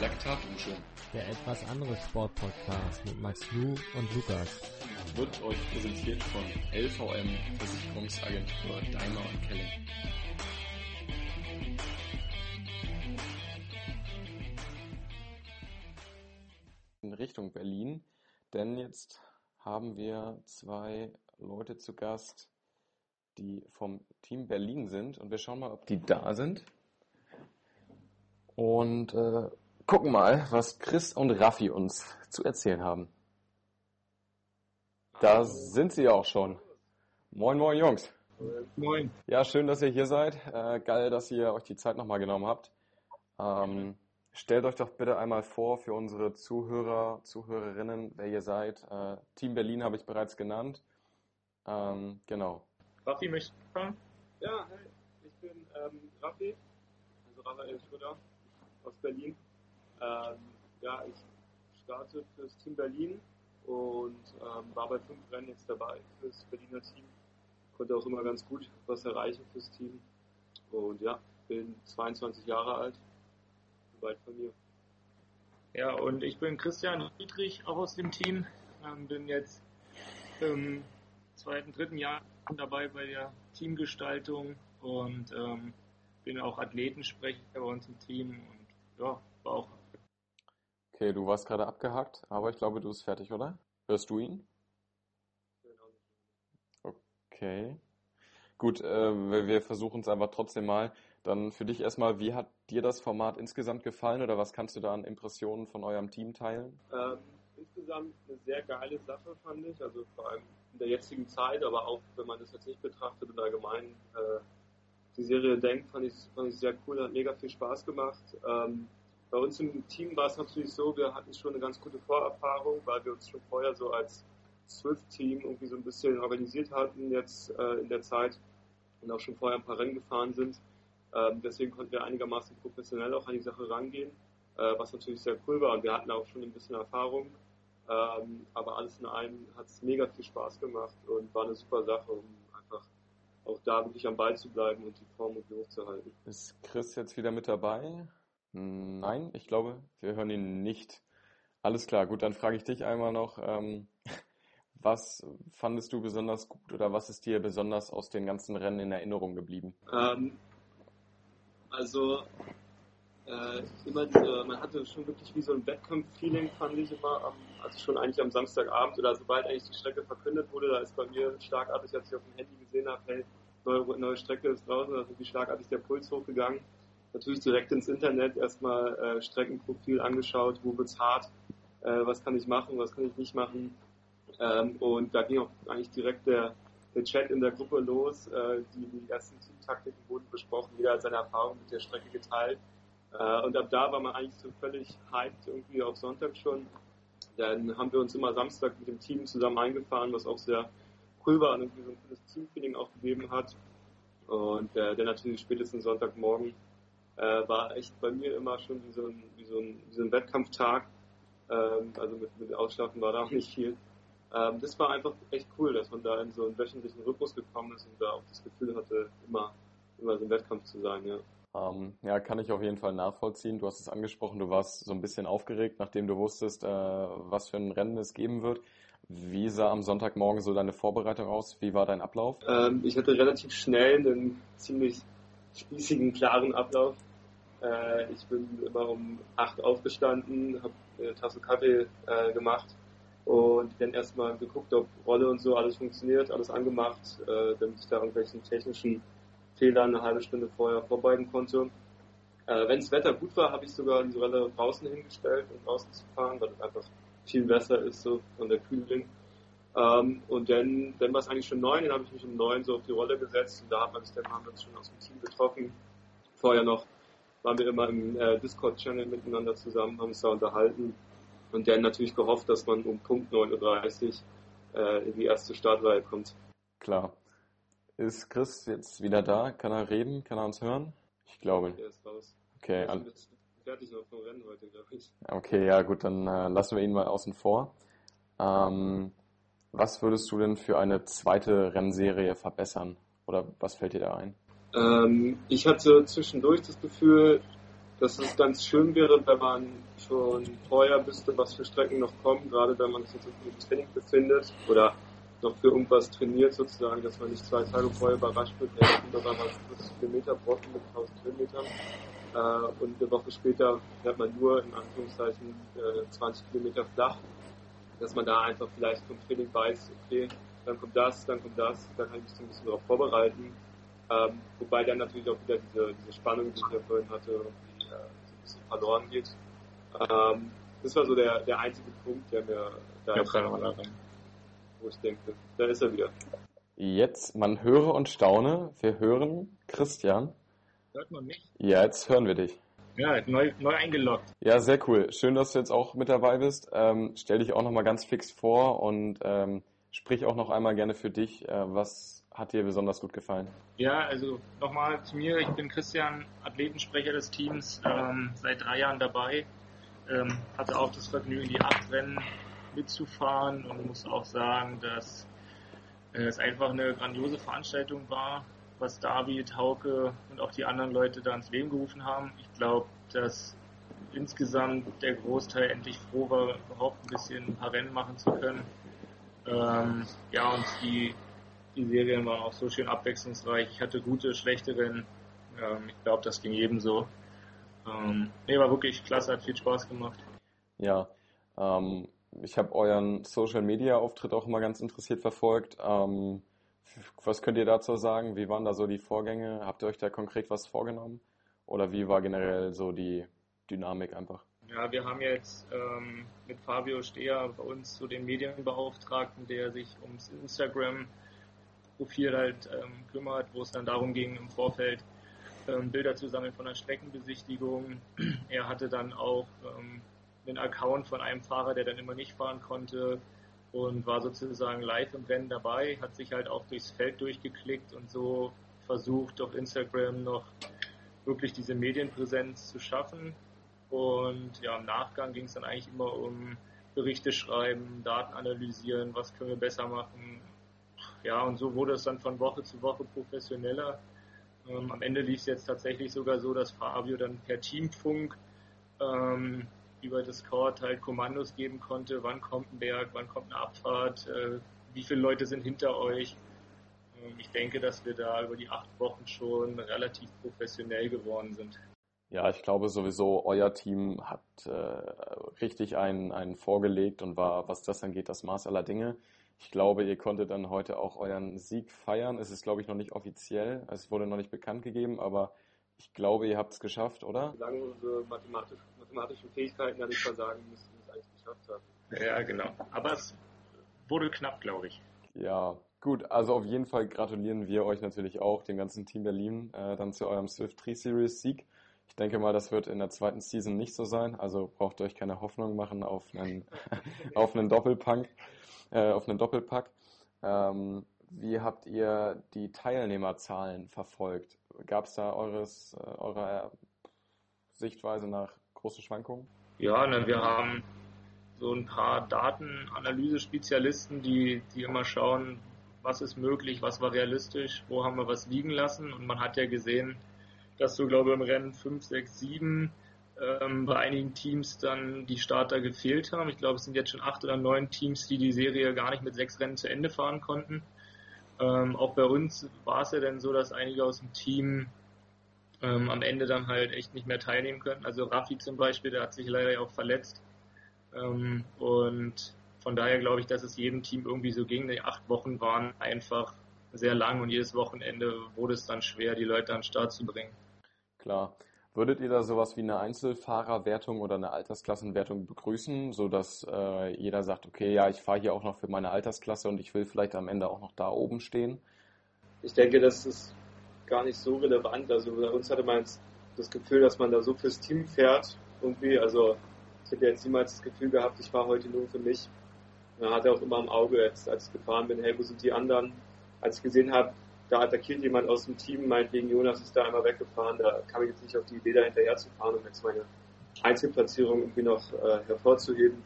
Laktatdusche. Der etwas andere Sportpodcast mit Max Lu und Lukas. Wird euch präsentiert von LVM Versicherungsagentur Daimler und Kelly. In Richtung Berlin, denn jetzt haben wir zwei Leute zu Gast, die vom Team Berlin sind und wir schauen mal, ob die da sind. Und äh, gucken mal, was Chris und Raffi uns zu erzählen haben. Da sind sie auch schon. Moin, moin, Jungs. Moin. Ja, schön, dass ihr hier seid. Äh, geil, dass ihr euch die Zeit nochmal genommen habt. Ähm, stellt euch doch bitte einmal vor für unsere Zuhörer, Zuhörerinnen, wer ihr seid. Äh, Team Berlin habe ich bereits genannt. Ähm, genau. Raffi, möchtest du anfangen? Ja, hey, ich bin ähm, Raffi, also Raphael Schröder aus Berlin. Ähm, ja, ich starte fürs Team Berlin und ähm, war bei fünf Rennen jetzt dabei fürs Berliner Team. Konnte auch immer ganz gut was erreichen fürs Team. Und ja, bin 22 Jahre alt, weit von mir. Ja, und ich bin Christian Friedrich, auch aus dem Team. Ähm, bin jetzt im zweiten, dritten Jahr dabei bei der Teamgestaltung und ähm, bin auch Athletensprecher bei uns im Team und ja, war auch. Okay, du warst gerade abgehakt, aber ich glaube, du bist fertig, oder? Hörst du ihn? Okay. Gut, äh, wir versuchen es einfach trotzdem mal. Dann für dich erstmal, wie hat dir das Format insgesamt gefallen oder was kannst du da an Impressionen von eurem Team teilen? Ähm, insgesamt eine sehr geile Sache, fand ich. Also vor allem in der jetzigen Zeit, aber auch wenn man das jetzt nicht betrachtet und allgemein äh, die Serie denkt, fand ich, fand ich sehr cool, hat mega viel Spaß gemacht. Ähm, bei uns im Team war es natürlich so, wir hatten schon eine ganz gute Vorerfahrung, weil wir uns schon vorher so als Swift-Team irgendwie so ein bisschen organisiert hatten jetzt äh, in der Zeit und auch schon vorher ein paar Rennen gefahren sind. Ähm, deswegen konnten wir einigermaßen professionell auch an die Sache rangehen, äh, was natürlich sehr cool war. Und wir hatten auch schon ein bisschen Erfahrung. Ähm, aber alles in allem hat es mega viel Spaß gemacht und war eine super Sache, um einfach auch da wirklich am Ball zu bleiben und die Form irgendwie hochzuhalten. Ist Chris jetzt wieder mit dabei? Nein, ich glaube, wir hören ihn nicht. Alles klar, gut, dann frage ich dich einmal noch, ähm, was fandest du besonders gut oder was ist dir besonders aus den ganzen Rennen in Erinnerung geblieben? Ähm, also äh, immer diese, man hatte schon wirklich wie so ein Wettkampf-Feeling, fand ich immer, am, also schon eigentlich am Samstagabend oder sobald eigentlich die Strecke verkündet wurde, da ist bei mir schlagartig, als ich auf dem Handy gesehen habe, hey, neue, neue Strecke ist draußen, da ist wie schlagartig der Puls hochgegangen. Natürlich direkt ins Internet erstmal äh, Streckenprofil angeschaut, wo wird's hart, äh, was kann ich machen, was kann ich nicht machen. Ähm, und da ging auch eigentlich direkt der, der Chat in der Gruppe los. Äh, die, die ersten Teamtaktiken wurden besprochen, jeder hat seine Erfahrungen mit der Strecke geteilt. Äh, und ab da war man eigentlich so völlig hyped irgendwie auf Sonntag schon. Dann haben wir uns immer Samstag mit dem Team zusammen eingefahren, was auch sehr cool war und irgendwie so ein cooles Teamfeeling auch gegeben hat. Und äh, der natürlich spätestens Sonntagmorgen äh, war echt bei mir immer schon wie so ein, wie so ein, wie so ein Wettkampftag. Ähm, also mit, mit Ausschlafen war da auch nicht viel. Ähm, das war einfach echt cool, dass man da in so einen wöchentlichen Rhythmus gekommen ist und da auch das Gefühl hatte, immer, immer so ein Wettkampf zu sein, ja. Ähm, ja, kann ich auf jeden Fall nachvollziehen. Du hast es angesprochen, du warst so ein bisschen aufgeregt, nachdem du wusstest, äh, was für ein Rennen es geben wird. Wie sah am Sonntagmorgen so deine Vorbereitung aus? Wie war dein Ablauf? Ähm, ich hatte relativ schnell einen ziemlich spießigen, klaren Ablauf. Äh, ich bin immer um acht aufgestanden, habe eine Tasse Kaffee äh, gemacht und dann erstmal geguckt, ob Rolle und so alles funktioniert, alles angemacht, äh, damit ich da irgendwelchen technischen Fehlern eine halbe Stunde vorher vorbeugen konnte. Äh, Wenn das Wetter gut war, habe ich sogar die Rolle draußen hingestellt, um draußen zu fahren, weil es einfach viel besser ist so von der Kühlung. Ähm, und dann, dann war es eigentlich schon neun, dann habe ich mich um neun so auf die Rolle gesetzt und da haben wir uns, dann haben wir uns schon aus dem Team getroffen. Vorher noch waren wir immer im äh, Discord-Channel miteinander zusammen, haben uns da unterhalten und dann natürlich gehofft, dass man um Punkt 9.30 Uhr äh, in die erste Startreihe kommt. Klar. Ist Chris jetzt wieder da? Kann er reden? Kann er uns hören? Ich glaube. Der ist raus. Okay, an, fertig noch vom Rennen heute, glaube ich. okay, ja gut, dann äh, lassen wir ihn mal außen vor. Ähm, was würdest du denn für eine zweite Rennserie verbessern? Oder was fällt dir da ein? Ähm, ich hatte zwischendurch das Gefühl, dass es ganz schön wäre, wenn man schon vorher wüsste, was für Strecken noch kommen, gerade wenn man sich jetzt im Training befindet oder noch für irgendwas trainiert sozusagen, dass man nicht zwei Tage vorher überrascht wird, ja, doch einmal 50 Kilometer Brocken mit 1000 Kilometern äh, und eine Woche später fährt man nur in Anführungszeichen äh, 20 Kilometer flach, dass man da einfach vielleicht vom Training weiß, okay, dann kommt das, dann kommt das, dann kann ich mich so ein bisschen darauf vorbereiten. Ähm, wobei dann natürlich auch wieder diese, diese Spannung, die ich ja vorhin hatte, irgendwie, äh, so ein bisschen verloren geht. Ähm, das war so der, der einzige Punkt, der mir da Ja, ist, wo ich denke, da ist er wieder. Jetzt, man höre und staune. Wir hören Christian. Hört man mich? Ja, jetzt hören wir dich. Ja, neu, neu eingeloggt. Ja, sehr cool. Schön, dass du jetzt auch mit dabei bist. Ähm, stell dich auch nochmal ganz fix vor und ähm, sprich auch noch einmal gerne für dich. Äh, was hat dir besonders gut gefallen? Ja, also nochmal zu mir. Ich bin Christian, Athletensprecher des Teams, ähm, seit drei Jahren dabei. Ähm, hatte auch das Vergnügen, die acht Rennen mitzufahren und muss auch sagen, dass äh, es einfach eine grandiose Veranstaltung war, was David, Hauke und auch die anderen Leute da ins Leben gerufen haben. Ich glaube, dass insgesamt der Großteil endlich froh war, überhaupt ein bisschen ein paar Rennen machen zu können. Ähm, ja, und die, die Serien waren auch so schön abwechslungsreich. Ich hatte gute, schlechte Rennen. Ähm, ich glaube, das ging jedem so. Ähm, nee, war wirklich klasse, hat viel Spaß gemacht. Ja, ähm, ich habe euren Social Media Auftritt auch immer ganz interessiert verfolgt. Ähm, was könnt ihr dazu sagen? Wie waren da so die Vorgänge? Habt ihr euch da konkret was vorgenommen? Oder wie war generell so die Dynamik einfach? Ja, wir haben jetzt ähm, mit Fabio Steher bei uns so den Medienbeauftragten, der sich ums Instagram-Profil halt ähm, kümmert, wo es dann darum ging, im Vorfeld ähm, Bilder zu sammeln von der Streckenbesichtigung. Er hatte dann auch ähm, einen Account von einem Fahrer, der dann immer nicht fahren konnte und war sozusagen live im Rennen dabei, hat sich halt auch durchs Feld durchgeklickt und so versucht, auf Instagram noch wirklich diese Medienpräsenz zu schaffen. Und ja, im Nachgang ging es dann eigentlich immer um Berichte schreiben, Daten analysieren, was können wir besser machen. Ja, und so wurde es dann von Woche zu Woche professioneller. Ähm, am Ende lief es jetzt tatsächlich sogar so, dass Fabio dann per Teamfunk ähm, über Discord halt Kommandos geben konnte, wann kommt ein Berg, wann kommt eine Abfahrt, äh, wie viele Leute sind hinter euch. Ähm, ich denke, dass wir da über die acht Wochen schon relativ professionell geworden sind. Ja, ich glaube sowieso, euer Team hat äh, richtig einen, einen vorgelegt und war, was das angeht, das Maß aller Dinge. Ich glaube, ihr konntet dann heute auch euren Sieg feiern. Es ist, glaube ich, noch nicht offiziell. Es wurde noch nicht bekannt gegeben, aber ich glaube, ihr habt es geschafft, oder? Solange unsere mathematisch, mathematischen Fähigkeiten da nicht versagen, müssen wir es eigentlich geschafft haben. Ja, genau. Aber es wurde knapp, glaube ich. Ja, gut. Also auf jeden Fall gratulieren wir euch natürlich auch, dem ganzen Team Berlin, äh, dann zu eurem Swift 3 Series Sieg. Ich denke mal, das wird in der zweiten Season nicht so sein. Also braucht ihr euch keine Hoffnung machen auf einen, auf einen Doppelpunk, äh, auf einen Doppelpack. Ähm, wie habt ihr die Teilnehmerzahlen verfolgt? Gab es da eures, äh, eurer Sichtweise nach große Schwankungen? Ja, ne, wir haben so ein paar Datenanalyse-Spezialisten, die, die immer schauen, was ist möglich, was war realistisch, wo haben wir was liegen lassen. Und man hat ja gesehen, dass so, glaube ich, im Rennen 5, 6, 7 ähm, bei einigen Teams dann die Starter gefehlt haben. Ich glaube, es sind jetzt schon acht oder neun Teams, die die Serie gar nicht mit sechs Rennen zu Ende fahren konnten. Ähm, auch bei uns war es ja dann so, dass einige aus dem Team ähm, am Ende dann halt echt nicht mehr teilnehmen können. Also Raffi zum Beispiel, der hat sich leider ja auch verletzt. Ähm, und von daher glaube ich, dass es jedem Team irgendwie so ging. Die acht Wochen waren einfach sehr lang und jedes Wochenende wurde es dann schwer, die Leute an den Start zu bringen. Klar. Würdet ihr da sowas wie eine Einzelfahrerwertung oder eine Altersklassenwertung begrüßen, sodass äh, jeder sagt, okay, ja, ich fahre hier auch noch für meine Altersklasse und ich will vielleicht am Ende auch noch da oben stehen? Ich denke, das ist gar nicht so relevant. Also bei uns hatte man das Gefühl, dass man da so fürs Team fährt irgendwie. Also ich hätte jetzt niemals das Gefühl gehabt, ich fahre heute nur für mich. Man hatte auch immer im Auge, jetzt, als ich gefahren bin, hey, wo sind die anderen? Als ich gesehen habe, da attackiert jemand aus dem Team, meinetwegen Jonas ist da einmal weggefahren, da kam ich jetzt nicht auf die Idee, da hinterher zu fahren, um jetzt meine Einzelplatzierung irgendwie noch äh, hervorzuheben.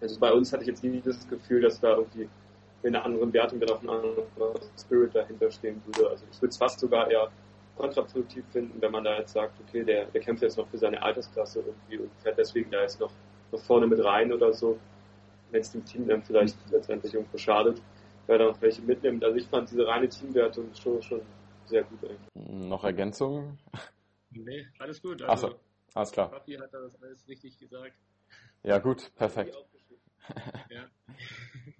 Also bei uns hatte ich jetzt nie das Gefühl, dass da irgendwie in einer anderen Wertung dann auch ein anderer Spirit dahinter stehen würde. Also ich würde es fast sogar eher kontraproduktiv finden, wenn man da jetzt sagt, okay, der, der kämpft jetzt noch für seine Altersklasse irgendwie und fährt deswegen da jetzt noch, noch vorne mit rein oder so, wenn es dem Team dann vielleicht letztendlich irgendwo schadet, wer da noch welche mitnimmt. Also ich fand diese reine Teamwertung schon, schon sehr gut eigentlich. Noch Ergänzungen? Nee, alles gut. Also, Achso, alles klar. Papi hat das alles richtig gesagt. Ja gut, perfekt. Ja.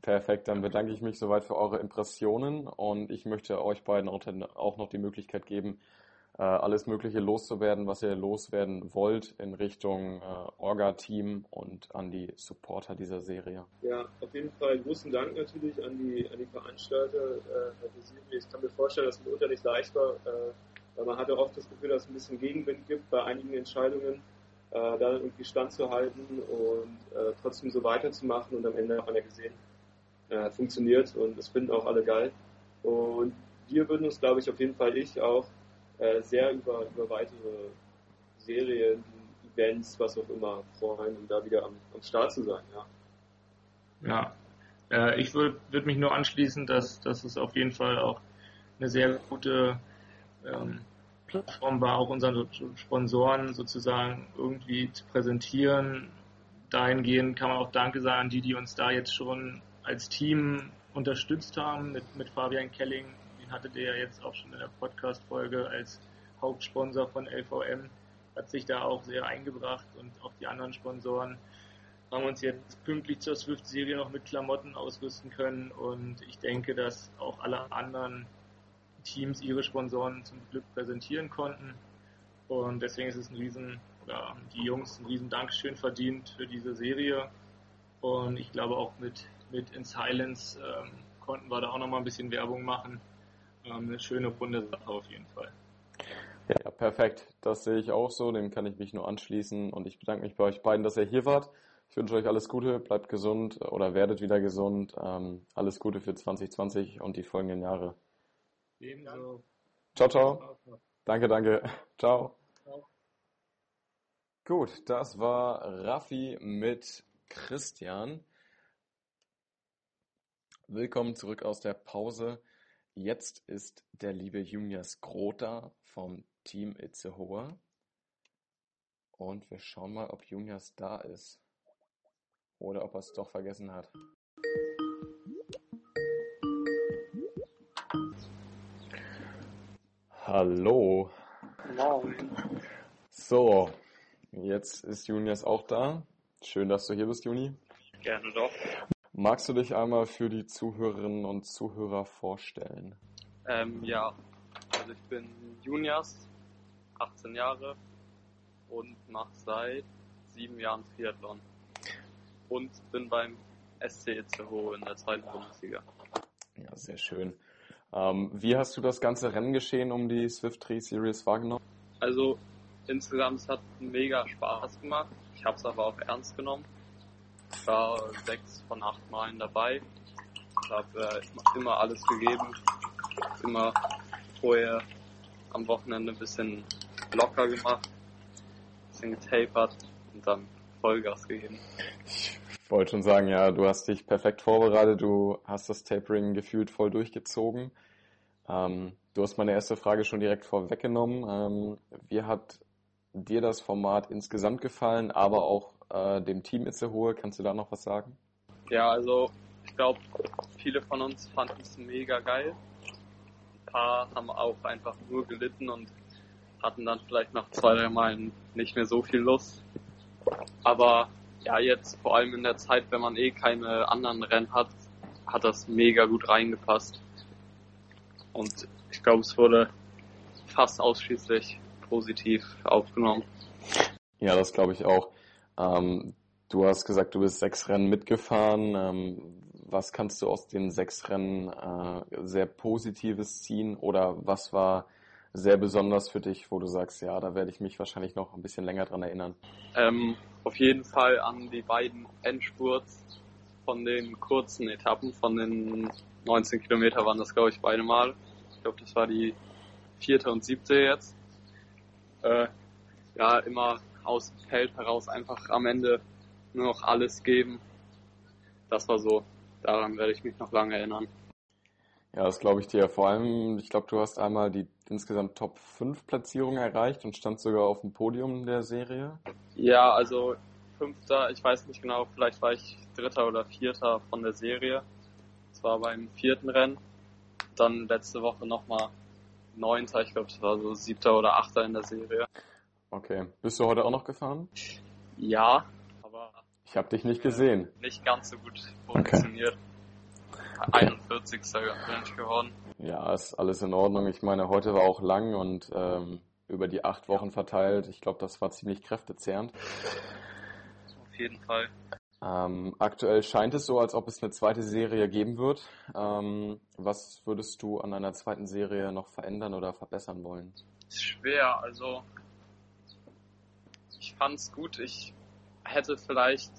Perfekt, dann bedanke ich mich soweit für eure Impressionen und ich möchte euch beiden auch noch die Möglichkeit geben, äh, alles Mögliche loszuwerden, was ihr loswerden wollt in Richtung äh, Orga-Team und an die Supporter dieser Serie. Ja, auf jeden Fall großen Dank natürlich an die, an die Veranstalter äh. Ich kann mir vorstellen, dass es mitunter nicht leicht war, äh, weil man hatte oft das Gefühl, dass es ein bisschen Gegenwind gibt bei einigen Entscheidungen äh, da irgendwie standzuhalten und äh, trotzdem so weiterzumachen und am Ende man ja gesehen, äh, funktioniert und das finden auch alle geil. Und wir würden uns, glaube ich, auf jeden Fall ich auch äh, sehr über, über weitere Serien, Events, was auch immer freuen, um da wieder am, am Start zu sein. Ja, ja. Äh, ich würde würd mich nur anschließen, dass, dass es auf jeden Fall auch eine sehr gute ähm, Plattform war, auch unseren Sponsoren sozusagen irgendwie zu präsentieren. Dahingehend kann man auch Danke sagen die, die uns da jetzt schon als Team unterstützt haben, mit, mit Fabian Kelling. Den hattet ihr ja jetzt auch schon in der Podcast-Folge als Hauptsponsor von LVM. Hat sich da auch sehr eingebracht und auch die anderen Sponsoren haben uns jetzt pünktlich zur Swift-Serie noch mit Klamotten ausrüsten können und ich denke, dass auch alle anderen Teams ihre Sponsoren zum Glück präsentieren konnten. Und deswegen ist es ein riesen, oder die Jungs ein riesen Dankeschön verdient für diese Serie. Und ich glaube auch mit, mit In Silence ähm, konnten wir da auch nochmal ein bisschen Werbung machen. Eine schöne runde Sache auf jeden Fall. Ja, perfekt. Das sehe ich auch so. Dem kann ich mich nur anschließen. Und ich bedanke mich bei euch beiden, dass ihr hier wart. Ich wünsche euch alles Gute, bleibt gesund oder werdet wieder gesund. Ähm, alles Gute für 2020 und die folgenden Jahre. Ebenso. Ciao, ciao. Danke, danke. Ciao. ciao. Gut, das war Raffi mit Christian. Willkommen zurück aus der Pause. Jetzt ist der liebe Junias Grota vom Team Itzehoe. Und wir schauen mal, ob Junias da ist. Oder ob er es doch vergessen hat. Hallo. Moin. So, jetzt ist Junias auch da. Schön, dass du hier bist, Juni. Gerne doch. Magst du dich einmal für die Zuhörerinnen und Zuhörer vorstellen? Ähm, ja, also ich bin Junias, 18 Jahre und mache seit sieben Jahren Triathlon. Und bin beim SC Itzehoe in der zweiten Bundesliga. Ja, sehr schön. Ähm, wie hast du das ganze Renngeschehen um die Swift 3 Series wahrgenommen? Also insgesamt es hat mega Spaß gemacht. Ich habe es aber auch ernst genommen. Ich war sechs von acht Malen dabei. Ich habe äh, immer alles gegeben. Immer vorher am Wochenende ein bisschen locker gemacht, ein bisschen getapert und dann Vollgas gegeben. Ich wollte schon sagen, ja, du hast dich perfekt vorbereitet, du hast das Tapering gefühlt voll durchgezogen. Ähm, du hast meine erste Frage schon direkt vorweggenommen. Ähm, wie hat dir das Format insgesamt gefallen, aber auch äh, dem Team Itzehoe? Kannst du da noch was sagen? Ja, also ich glaube, viele von uns fanden es mega geil. Ein paar haben auch einfach nur gelitten und hatten dann vielleicht nach zwei, drei Malen nicht mehr so viel Lust. Aber ja, jetzt vor allem in der Zeit, wenn man eh keine anderen Rennen hat, hat das mega gut reingepasst. Und ich glaube, es wurde fast ausschließlich positiv aufgenommen. Ja, das glaube ich auch. Ähm, du hast gesagt, du bist sechs Rennen mitgefahren. Ähm, was kannst du aus den sechs Rennen äh, sehr Positives ziehen oder was war sehr besonders für dich, wo du sagst, ja, da werde ich mich wahrscheinlich noch ein bisschen länger dran erinnern? Ähm, auf jeden Fall an die beiden Endspurts von den kurzen Etappen, von den 19 Kilometer waren das, glaube ich, beide Mal glaube, das war die vierte und siebte jetzt. Äh, ja, immer aus dem Feld heraus einfach am Ende nur noch alles geben. Das war so, daran werde ich mich noch lange erinnern. Ja, das glaube ich dir. Vor allem, ich glaube, du hast einmal die insgesamt Top 5 Platzierung erreicht und standst sogar auf dem Podium der Serie. Ja, also Fünfter, ich weiß nicht genau, vielleicht war ich Dritter oder Vierter von der Serie. Das war beim vierten Rennen. Dann letzte Woche nochmal Neunter, ich glaube, es war so Siebter oder Achter in der Serie. Okay. Bist du heute auch noch gefahren? Ja, aber Ich habe dich nicht gesehen. nicht ganz so gut funktioniert. 41. bin ich geworden. Ja, ist alles in Ordnung. Ich meine, heute war auch lang und ähm, über die acht Wochen verteilt. Ich glaube, das war ziemlich kräftezehrend. Auf jeden Fall. Ähm, aktuell scheint es so, als ob es eine zweite Serie geben wird. Ähm, was würdest du an einer zweiten Serie noch verändern oder verbessern wollen? Ist schwer, also fand's gut. Ich hätte vielleicht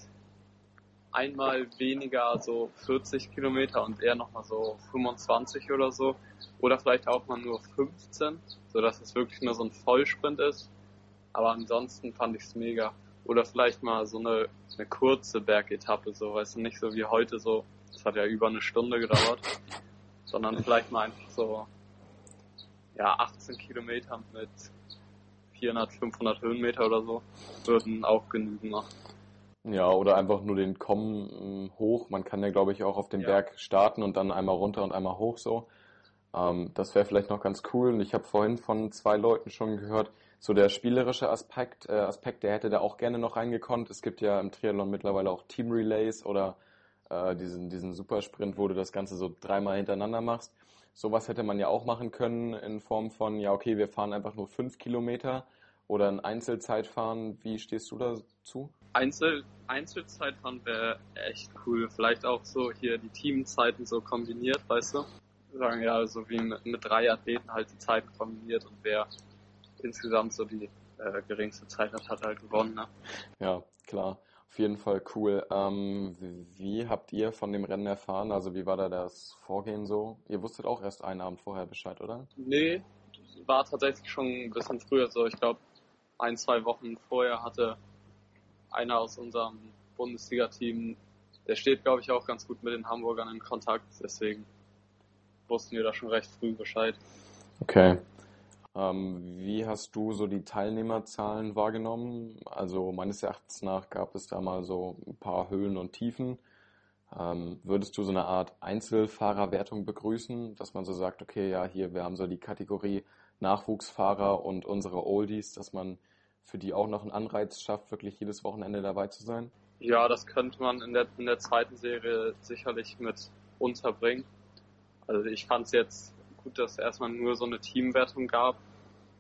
einmal weniger so 40 Kilometer und eher nochmal so 25 oder so. Oder vielleicht auch mal nur 15, sodass es wirklich nur so ein Vollsprint ist. Aber ansonsten fand ich's mega. Oder vielleicht mal so eine, eine kurze Bergetappe, so, weißt du, nicht so wie heute so, das hat ja über eine Stunde gedauert, sondern vielleicht mal einfach so, ja, 18 Kilometer mit 400, 500 Höhenmeter oder so, würden auch genügen noch. Ja, oder einfach nur den Kommen mh, hoch. Man kann ja, glaube ich, auch auf den Ja. Berg starten und dann einmal runter und einmal hoch so. Ähm, das wäre vielleicht noch ganz cool. Und ich habe vorhin von zwei Leuten schon gehört, so der spielerische Aspekt, äh, Aspekt, der hätte da auch gerne noch reingekonnt. Es gibt ja im Triathlon mittlerweile auch Team Relays oder äh, diesen, diesen Supersprint, wo du das Ganze so dreimal hintereinander machst. Sowas hätte man ja auch machen können in Form von, ja, okay, wir fahren einfach nur fünf Kilometer oder ein Einzelzeitfahren. Wie stehst du dazu? Einzel, Einzelzeitfahren wäre echt cool. Vielleicht auch so hier die Teamzeiten so kombiniert, weißt du? Sagen ja, so wie mit, mit drei Athleten halt die Zeiten kombiniert und wer insgesamt so die äh, geringste Zeit hat, hat halt gewonnen. Ne? Ja, klar. Auf jeden Fall cool. Ähm, wie, wie habt ihr von dem Rennen erfahren? Also wie war da das Vorgehen so? Ihr wusstet auch erst einen Abend vorher Bescheid, oder? Nee, war tatsächlich schon ein bisschen früher so. Ich glaube, ein, zwei Wochen vorher hatte einer aus unserem Bundesliga-Team, der steht, glaube ich, auch ganz gut mit den Hamburgern in Kontakt. Deswegen wussten wir da schon recht früh Bescheid. Okay. Ähm, wie hast du so die Teilnehmerzahlen wahrgenommen? Also meines Erachtens nach gab es da mal so ein paar Höhen und Tiefen. Ähm, würdest du so eine Art Einzelfahrerwertung begrüßen, dass man so sagt, okay, ja, hier, wir haben so die Kategorie Nachwuchsfahrer und unsere Oldies, dass man für die auch noch einen Anreiz schafft, wirklich jedes Wochenende dabei zu sein? Ja, das könnte man in der, in der zweiten Serie sicherlich mit unterbringen. Also ich fand es jetzt gut, dass es erstmal nur so eine Teamwertung gab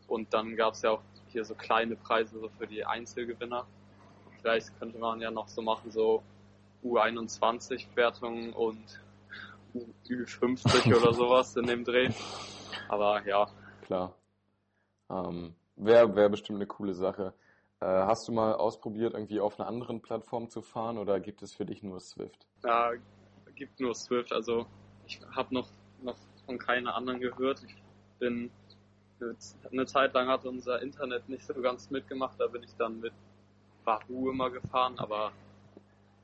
und dann gab es ja auch hier so kleine Preise so für die Einzelgewinner. Vielleicht könnte man ja noch so machen, so U21-Wertungen und U50 oder sowas in dem Dreh. Aber ja, Klar. Ähm, Wäre wär bestimmt eine coole Sache. Äh, hast du mal ausprobiert, irgendwie auf einer anderen Plattform zu fahren oder gibt es für dich nur Swift? da gibt nur Swift. Also ich habe noch, noch von keiner anderen gehört. Ich bin eine Zeit lang hat unser Internet nicht so ganz mitgemacht. Da bin ich dann mit Wahoo immer gefahren, aber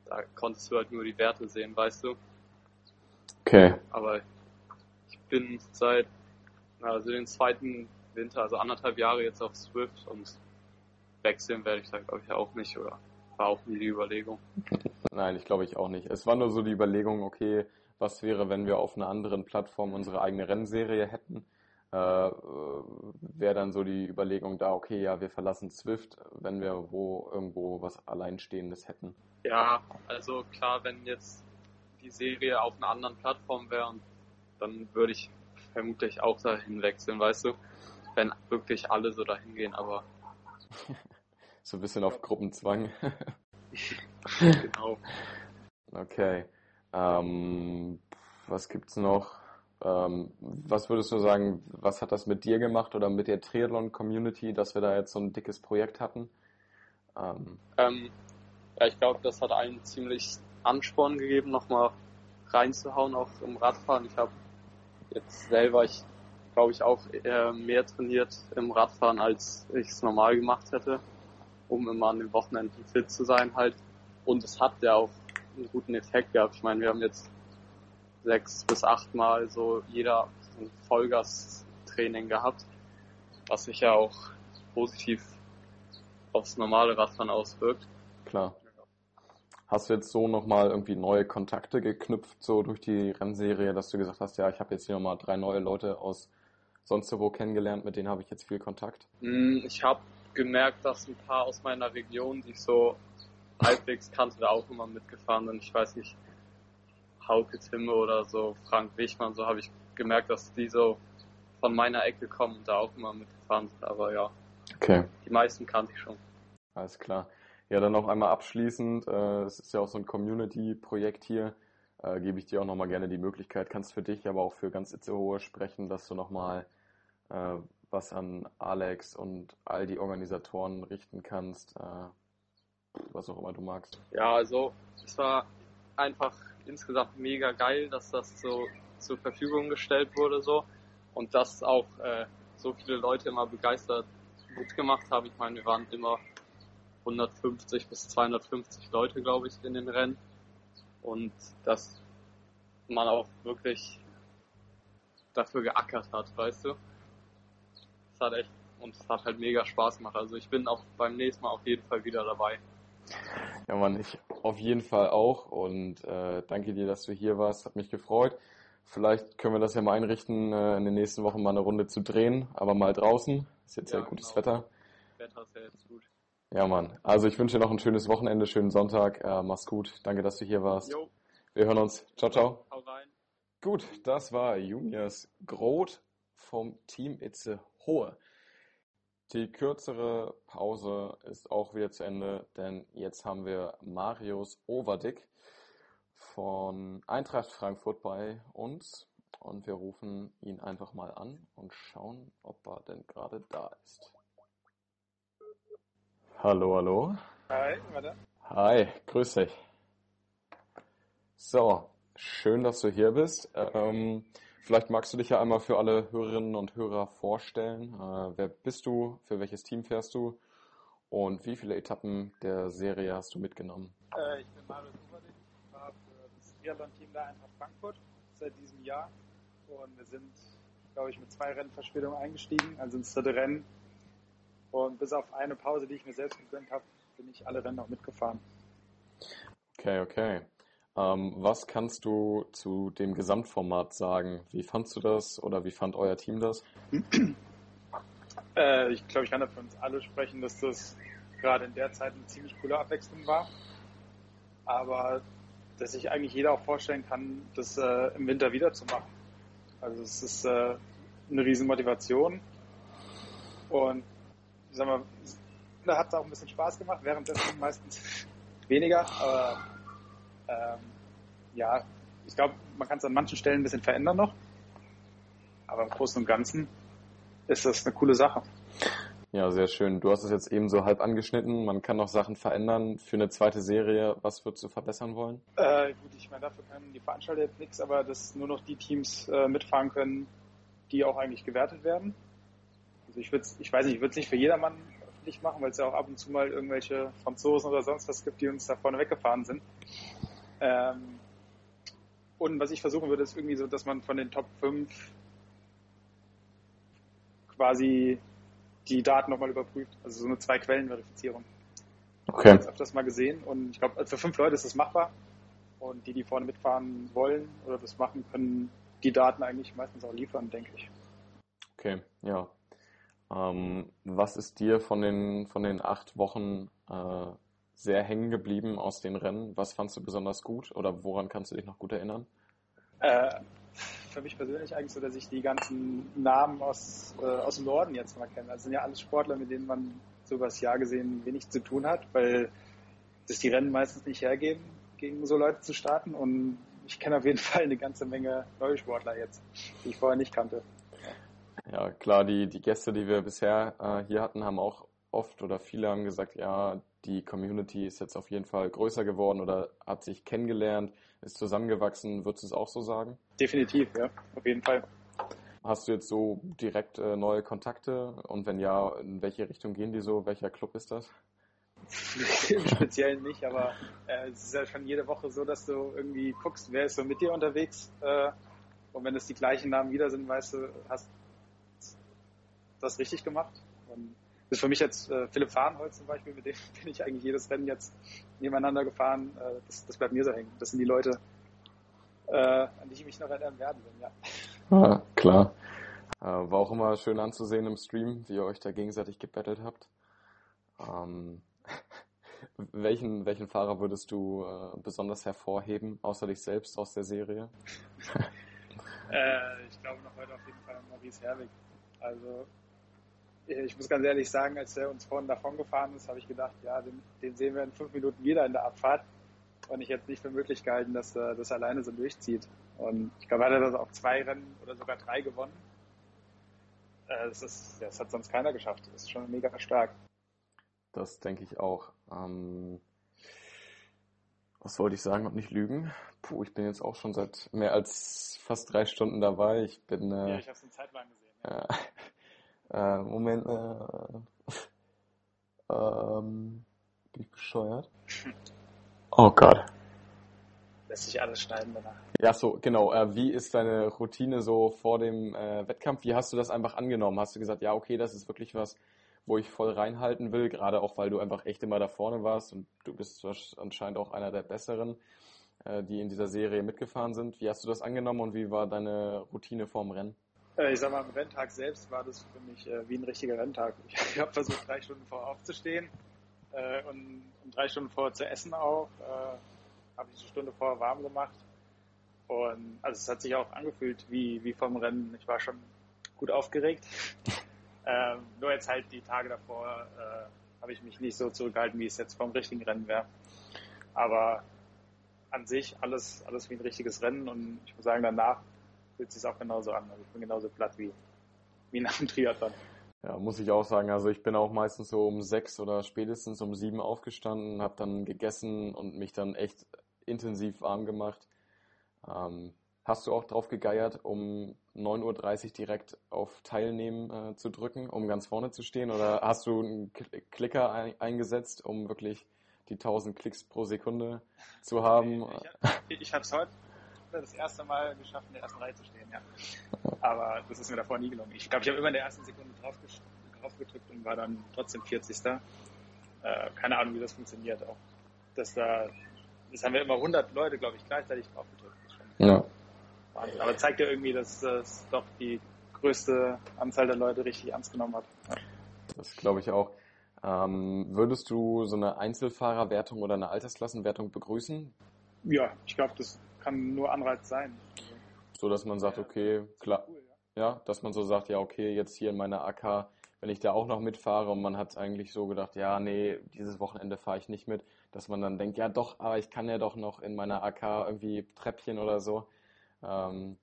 da konntest du halt nur die Werte sehen, weißt du. Okay. Aber ich bin seit also den zweiten Winter, also anderthalb Jahre jetzt auf Swift und wechseln werde ich da glaube ich auch nicht oder war auch nie die Überlegung. Nein, ich glaube ich auch nicht. Es war nur so die Überlegung, okay, was wäre, wenn wir auf einer anderen Plattform unsere eigene Rennserie hätten? Äh, wäre dann so die Überlegung da, okay, ja, wir verlassen Swift, wenn wir wo irgendwo was Alleinstehendes hätten. Ja, also klar, wenn jetzt die Serie auf einer anderen Plattform wäre, dann würde ich vermutlich auch dahin wechseln, weißt du? Wenn wirklich alle so dahin gehen, aber So ein bisschen auf Gruppenzwang. genau. Okay. Ähm, was gibt's noch? Ähm, was würdest du sagen, was hat das mit dir gemacht oder mit der Triathlon-Community, dass wir da jetzt so ein dickes Projekt hatten? Ähm, Ähm, ja, ich glaube, das hat einen ziemlich Ansporn gegeben, nochmal reinzuhauen, auch im Radfahren. Ich habe jetzt selber, ich glaube ich, auch eher mehr trainiert im Radfahren, als ich es normal gemacht hätte, um immer an den Wochenenden fit zu sein halt. Und es hat ja auch einen guten Effekt gehabt. Ich meine, wir haben jetzt sechs bis acht Mal so jeder ein Vollgas-Training gehabt, was sich ja auch positiv aufs normale Radfahren auswirkt. Klar. Hast du jetzt so nochmal irgendwie neue Kontakte geknüpft, so durch die Rennserie, dass du gesagt hast, ja, ich habe jetzt hier nochmal drei neue Leute aus sonst wo kennengelernt, mit denen habe ich jetzt viel Kontakt? Mm, ich habe gemerkt, dass ein paar aus meiner Region, die ich so halbwegs kannte, da auch immer mitgefahren sind. Ich weiß nicht, Hauke Timme oder so, Frank Wichmann, so habe ich gemerkt, dass die so von meiner Ecke kommen und da auch immer mitgefahren sind. Aber ja, Okay, die meisten kannte ich schon. alles klar. Ja, dann noch einmal abschließend, äh, es ist ja auch so ein Community-Projekt hier, äh, gebe ich dir auch nochmal gerne die Möglichkeit, kannst für dich, aber auch für ganz Itzehoe sprechen, dass du nochmal äh, was an Alex und all die Organisatoren richten kannst, was auch immer du magst. Ja, also es war einfach insgesamt mega geil, dass das so zur Verfügung gestellt wurde so und dass auch äh, so viele Leute immer begeistert mitgemacht haben. Ich meine, wir waren immer 150 bis 250 Leute, glaube ich, in den Rennen und dass man auch wirklich dafür geackert hat, weißt du? Es hat echt und es hat halt mega Spaß gemacht. Also ich bin auch beim nächsten Mal auf jeden Fall wieder dabei. Ja, Mann, ich auf jeden Fall auch und äh, danke dir, dass du hier warst, hat mich gefreut. Vielleicht können wir das ja mal einrichten, äh, in den nächsten Wochen mal eine Runde zu drehen, aber mal draußen. Ist jetzt ja, Ja, gutes genau. Wetter. Wetter ist ja jetzt gut. Ja, Mann. Also ich wünsche dir noch ein schönes Wochenende, schönen Sonntag. Äh, mach's gut. Danke, dass du hier warst. Jo, Wir hören uns. Ciao, ciao. hau rein. Gut, das war Juniors Groth vom Team Itze Hohe. Die kürzere Pause ist auch wieder zu Ende, denn jetzt haben wir Marius Overdick von Eintracht Frankfurt bei uns und wir rufen ihn einfach mal an und schauen, ob er denn gerade da ist. Hallo, hallo. Hi, warte. Hi, grüß dich. So, schön, dass du hier bist. Ähm, vielleicht magst du dich ja einmal für alle Hörerinnen und Hörer vorstellen. Äh, wer bist du? Für welches Team fährst du? Und wie viele Etappen der Serie hast du mitgenommen? Äh, ich bin Marius Oberdick, ich fahre für das Triathlon-Team der Eintracht Frankfurt seit diesem Jahr. Und wir sind, glaube ich, mit zwei Rennverspätungen eingestiegen, also ins dritte Rennen. Und bis auf eine Pause, die ich mir selbst gegönnt habe, bin ich alle Rennen auch mitgefahren. Okay, okay. Ähm, was kannst du zu dem Gesamtformat sagen? Wie fandst du das oder wie fand euer Team das? Äh, ich glaube, ich kann da für uns alle sprechen, dass das gerade in der Zeit eine ziemlich coole Abwechslung war. Aber dass sich eigentlich jeder auch vorstellen kann, das äh, im Winter wieder zu machen. Also es ist äh, eine riesen Motivation. Und ich sag mal, da hat es auch ein bisschen Spaß gemacht, währenddessen meistens weniger. Aber ähm, ja, ich glaube, man kann es an manchen Stellen ein bisschen verändern noch. Aber im Großen und Ganzen ist das eine coole Sache. Ja, sehr schön. Du hast es jetzt eben so halb angeschnitten. Man kann noch Sachen verändern für eine zweite Serie. Was würdest du verbessern wollen? Äh, gut, ich meine, dafür können die Veranstalter jetzt nichts, aber dass nur noch die Teams äh, mitfahren können, die auch eigentlich gewertet werden. Also ich würde ich weiß nicht, ich würde es nicht für jedermann öffentlich machen, weil es ja auch ab und zu mal irgendwelche Franzosen oder sonst was gibt, die uns da vorne weggefahren sind. Ähm, und was ich versuchen würde, ist irgendwie so, dass man von den Top 5 quasi die Daten nochmal überprüft. Also so eine Zwei-Quellen-Verifizierung. Ich Okay. habe das öfters mal gesehen und ich glaube, für fünf Leute ist das machbar. Und die, die vorne mitfahren wollen oder das machen, können die Daten eigentlich meistens auch liefern, denke ich. Okay, ja. Ähm, was ist dir von den, von den acht Wochen äh, sehr hängen geblieben aus den Rennen? Was fandst du besonders gut oder woran kannst du dich noch gut erinnern? Äh, für mich persönlich eigentlich so, dass ich die ganzen Namen aus, äh, aus dem Norden jetzt mal kenne. Das sind ja alles Sportler, mit denen man so übers Jahr gesehen wenig zu tun hat, weil das die Rennen meistens nicht hergeben, gegen so Leute zu starten. Und ich kenne auf jeden Fall eine ganze Menge neue Sportler jetzt, die ich vorher nicht kannte. Ja, klar, die, die Gäste, die wir bisher äh, hier hatten, haben auch oft oder viele haben gesagt, ja, die Community ist jetzt auf jeden Fall größer geworden oder hat sich kennengelernt, ist zusammengewachsen. Würdest du es auch so sagen? Definitiv, ja, auf jeden Fall. Hast du jetzt so direkt äh, neue Kontakte? Und wenn ja, in welche Richtung gehen die so? Welcher Club ist das? Im Speziellen nicht, aber äh, es ist ja schon jede Woche so, dass du irgendwie guckst, wer ist so mit dir unterwegs. Äh, und wenn es die gleichen Namen wieder sind, weißt du, hast das richtig gemacht. Und ist für mich jetzt äh, Philipp Fahrenholz zum Beispiel, mit dem bin ich eigentlich jedes Rennen jetzt nebeneinander gefahren. Äh, das, das bleibt mir so hängen. Das sind die Leute, äh, an die ich mich noch erinnern werden. Ja. Ah, klar. Äh, war auch immer schön anzusehen im Stream, wie ihr euch da gegenseitig gebettelt habt. Ähm, welchen, welchen Fahrer würdest du äh, besonders hervorheben, außer dich selbst aus der Serie? äh, ich glaube noch heute auf jeden Fall Maurice Herwig. Also ich muss ganz ehrlich sagen, als er uns vorhin davon gefahren ist, habe ich gedacht, ja, den, den, sehen wir in fünf Minuten wieder in der Abfahrt. Und ich hätte nicht für möglich gehalten, dass er das alleine so durchzieht. Und ich glaube, er hat das auch zwei Rennen oder sogar drei gewonnen. Äh, das, ist, das hat sonst keiner geschafft. Das ist schon mega stark. Das denke ich auch. Ähm, was wollte ich sagen und nicht lügen? Puh, ich bin jetzt auch schon seit mehr als fast drei Stunden dabei. Ich bin. Äh, ja, ich habe es einen Zeitplan gesehen. Ja. Äh, Moment. Äh, ähm, bin ich bescheuert? Oh Gott. Lässt sich alles schneiden danach. Ja, so, genau. Äh, wie ist deine Routine so vor dem äh, Wettkampf? Wie hast du das einfach angenommen? Hast du gesagt, ja, okay, das ist wirklich was, wo ich voll reinhalten will, gerade auch, weil du einfach echt immer da vorne warst und du bist anscheinend auch einer der Besseren, äh, die in dieser Serie mitgefahren sind. Wie hast du das angenommen und wie war deine Routine vorm Rennen? Äh, ich sag mal, am Renntag selbst war das für mich äh, wie ein richtiger Renntag. Ich habe versucht, drei Stunden vor aufzustehen und um drei Stunden vorher zu essen auch. habe ich eine Stunde vorher warm gemacht. Und also es hat sich auch angefühlt wie, wie vom Rennen. Ich war schon gut aufgeregt. Ähm, nur jetzt halt die Tage davor äh, habe ich mich nicht so zurückgehalten, wie es jetzt vom richtigen Rennen wäre. Aber an sich alles, alles wie ein richtiges Rennen und ich muss sagen, danach fühlt sich auch genauso an. Also ich bin genauso platt wie, wie nach dem Triathlon. Ja, muss ich auch sagen. Also ich bin auch meistens so um sechs oder spätestens um sieben aufgestanden, habe dann gegessen und mich dann echt intensiv warm gemacht. Ähm, Hast du auch drauf gegeiert, um 9.30 Uhr direkt auf Teilnehmen äh, zu drücken, um ganz vorne zu stehen? Oder hast du einen Klicker ein eingesetzt, um wirklich die 1000 Klicks pro Sekunde zu haben? Ich, ich habe es heute das erste Mal geschafft, in der ersten Reihe zu stehen, ja. Aber das ist mir davor nie gelungen. Ich glaube, ich habe immer in der ersten Sekunde drauf, gedrückt und war dann trotzdem 40. Äh, keine Ahnung, wie das funktioniert. Auch dass da, das haben wir immer 100 Leute, glaube ich, gleichzeitig drauf gedrückt. Ja. Wahnsinn. Aber zeigt ja irgendwie, dass es doch die größte Anzahl der Leute richtig ernst genommen hat. Ja. Das glaube ich auch. Ähm, würdest du so eine Einzelfahrerwertung oder eine Altersklassenwertung begrüßen? Ja, ich glaube, das kann nur Anreiz sein. So, dass man sagt, okay, klar. Cool, ja. ja, dass man so sagt, ja, okay, jetzt hier in meiner AK, wenn ich da auch noch mitfahre und man hat eigentlich so gedacht, ja, nee, dieses Wochenende fahre ich nicht mit, dass man dann denkt, ja doch, aber ich kann ja doch noch in meiner AK irgendwie Treppchen oder so. Ähm,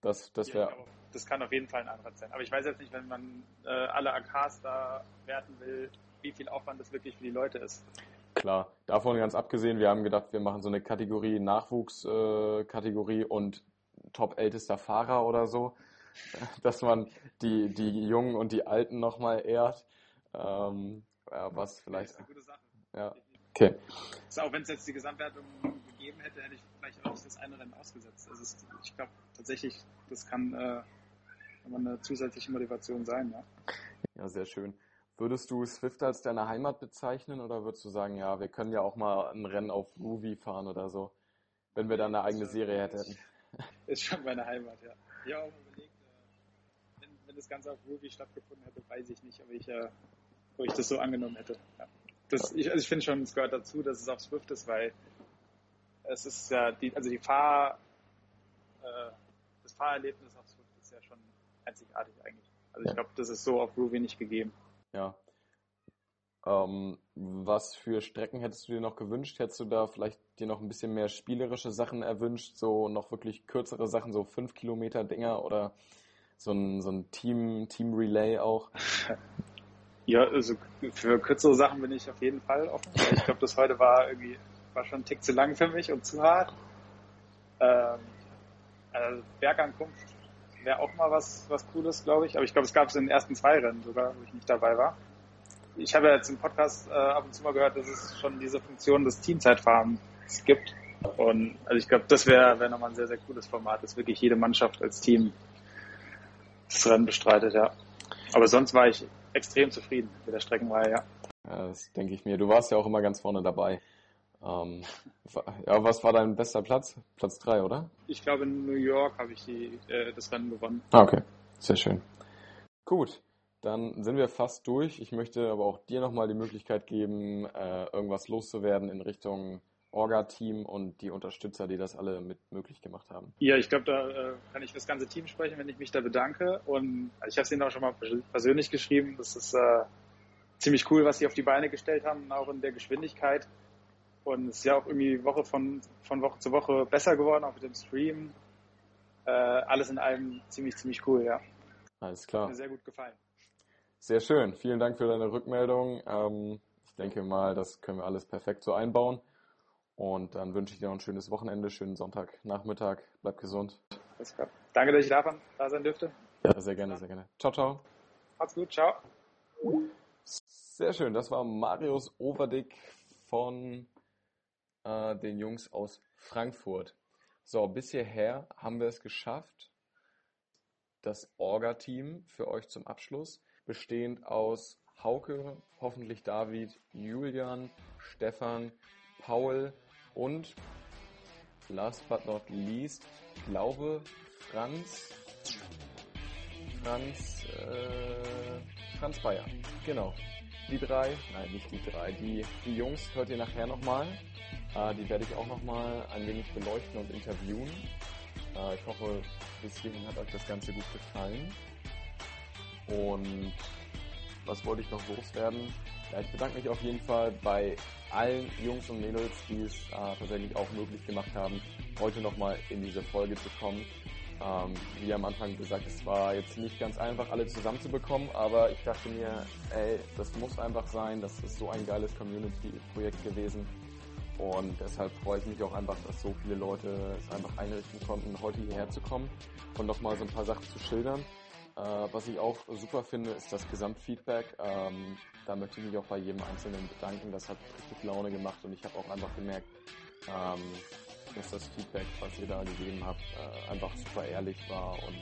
das das wäre. Ja, das kann auf jeden Fall ein Anreiz sein. Aber ich weiß jetzt nicht, wenn man äh, alle AKs da werten will, wie viel Aufwand das wirklich für die Leute ist. Klar, davon ganz abgesehen, wir haben gedacht, wir machen so eine Kategorie Nachwuchskategorie äh, und top ältester Fahrer oder so, dass man die, die Jungen und die Alten nochmal ehrt. Ähm, ja, was vielleicht. Das ist eine gute Sache. Ja. Okay. Also auch wenn es jetzt die Gesamtwertung gegeben hätte, hätte ich vielleicht auch das eine Rennen ausgesetzt. Also es, ich glaube tatsächlich, das kann äh, eine zusätzliche Motivation sein. Ja. ja, sehr schön. Würdest du Swift als deine Heimat bezeichnen oder würdest du sagen, ja, wir können ja auch mal ein Rennen auf Ruby fahren oder so, wenn wir dann eine eigene Serie hätten? Ist schon meine Heimat, ja. Ich habe auch überlegt, äh, wenn, wenn, das Ganze auf Ruby stattgefunden hätte, weiß ich nicht, ob ich, äh, ob ich das so angenommen hätte. Ja. Das, ich, also ich finde schon, es gehört dazu, dass es auf Swift ist, weil es ist ja, die, also die Fahr, äh, das Fahrerlebnis auf Swift ist ja schon einzigartig eigentlich. Also ich glaube, das ist so auf Ruby nicht gegeben. Ja. Ähm, was für Strecken hättest du dir noch gewünscht? Hättest du da vielleicht dir noch ein bisschen mehr spielerische Sachen erwünscht? So noch wirklich kürzere Sachen, so 5 Kilometer Dinger oder so ein, so ein Team, Team Relay auch? Ja, also für kürzere Sachen bin ich auf jeden Fall offen. Ich glaube, das heute war irgendwie war schon ein Tick zu lang für mich und zu hart. Ähm, also Bergankunft wäre auch mal was, was Cooles, glaube ich. Aber ich glaube, es gab es in den ersten zwei Rennen sogar, wo ich nicht dabei war. ich habe ja jetzt im Podcast äh, ab und zu mal gehört, dass es schon diese Funktion des Teamzeitfahrens gibt. Und also ich glaube, das wäre wär nochmal ein sehr, sehr cooles Format, dass wirklich jede Mannschaft als Team das Rennen bestreitet, ja. Aber sonst war ich extrem zufrieden mit der Streckenreihe, ja. Ja, das denke ich mir. Du warst ja auch immer ganz vorne dabei. Ähm, ja, was war dein bester Platz? Platz drei, oder? Ich glaube, in New York habe ich die, äh, das Rennen gewonnen. Ah, okay. Sehr schön. Gut, dann sind wir fast durch. Ich möchte aber auch dir nochmal die Möglichkeit geben, äh, irgendwas loszuwerden in Richtung Orga-Team und die Unterstützer, die das alle mit möglich gemacht haben. Ja, ich glaube, da äh, kann ich das ganze Team sprechen, wenn ich mich da bedanke. Und ich habe es ihnen auch schon mal persönlich geschrieben. Das ist äh, ziemlich cool, was sie auf die Beine gestellt haben, auch in der Geschwindigkeit. Und es ist ja auch irgendwie Woche von, von Woche zu Woche besser geworden, auch mit dem Stream. Äh, alles in allem ziemlich, ziemlich cool, ja. Alles klar. Hat mir sehr gut gefallen. Sehr schön. Vielen Dank für deine Rückmeldung. Ähm, ich denke mal, das können wir alles perfekt so einbauen. Und dann wünsche ich dir noch ein schönes Wochenende, schönen Sonntagnachmittag. Bleib gesund. Alles klar. Danke, dass ich da, da sein dürfte. Ja, sehr gerne, sehr gerne. Ciao, ciao. Macht's gut, ciao. Sehr schön, das war Marius Overdick von äh, den Jungs aus Frankfurt. So, bis hierher haben wir es geschafft. Das Orga-Team für euch zum Abschluss, bestehend aus Hauke, hoffentlich David, Julian, Stefan, Paul und last but not least, glaube Franz, Franz, äh, Franz Bayer. Genau. Die drei, nein, nicht die drei, die, die Jungs hört ihr nachher nochmal. Äh, die werde ich auch nochmal ein wenig beleuchten und interviewen. Äh, ich hoffe, bis hierhin hat euch das Ganze gut gefallen. Und was wollte ich noch loswerden? Ja, ich bedanke mich auf jeden Fall bei allen Jungs und Mädels, die es äh, tatsächlich auch möglich gemacht haben, heute nochmal in diese Folge zu kommen. Ähm, wie am Anfang gesagt, es war jetzt nicht ganz einfach, alle zusammenzubekommen, aber ich dachte mir, ey, das muss einfach sein, das ist so ein geiles Community-Projekt gewesen. Und deshalb freue ich mich auch einfach, dass so viele Leute es einfach einrichten konnten, heute hierher zu kommen und nochmal so ein paar Sachen zu schildern. Äh, was ich auch super finde, ist das Gesamtfeedback. Ähm, da möchte ich mich auch bei jedem Einzelnen bedanken. Das hat richtig Laune gemacht und ich habe auch einfach gemerkt, ähm, dass das Feedback, was ihr da gegeben habt, äh, einfach super ehrlich war und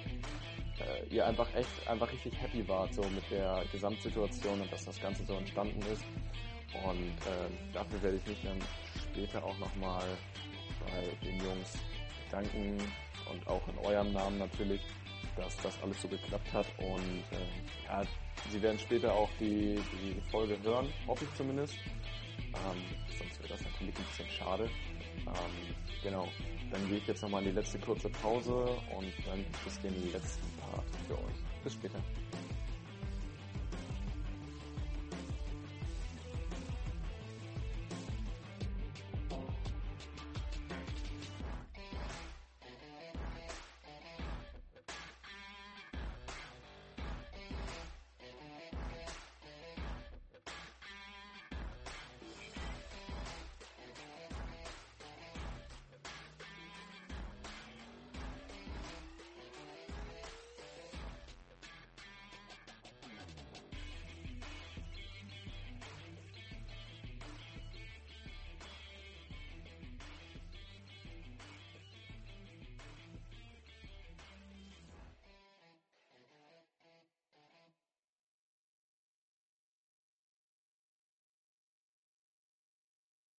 äh, ihr einfach echt einfach richtig happy wart so mit der Gesamtsituation und dass das Ganze so entstanden ist. Und äh, dafür werde ich mich dann später auch nochmal bei den Jungs danken und auch in eurem Namen natürlich, dass das alles so geklappt hat. Und äh, ja, sie werden später auch die, die Folge hören, hoffe ich zumindest. Ähm, sonst wäre das natürlich ein bisschen schade. Ähm, genau, dann gehe ich jetzt nochmal in die letzte kurze Pause und dann gibt es den letzten Part für euch. Bis später.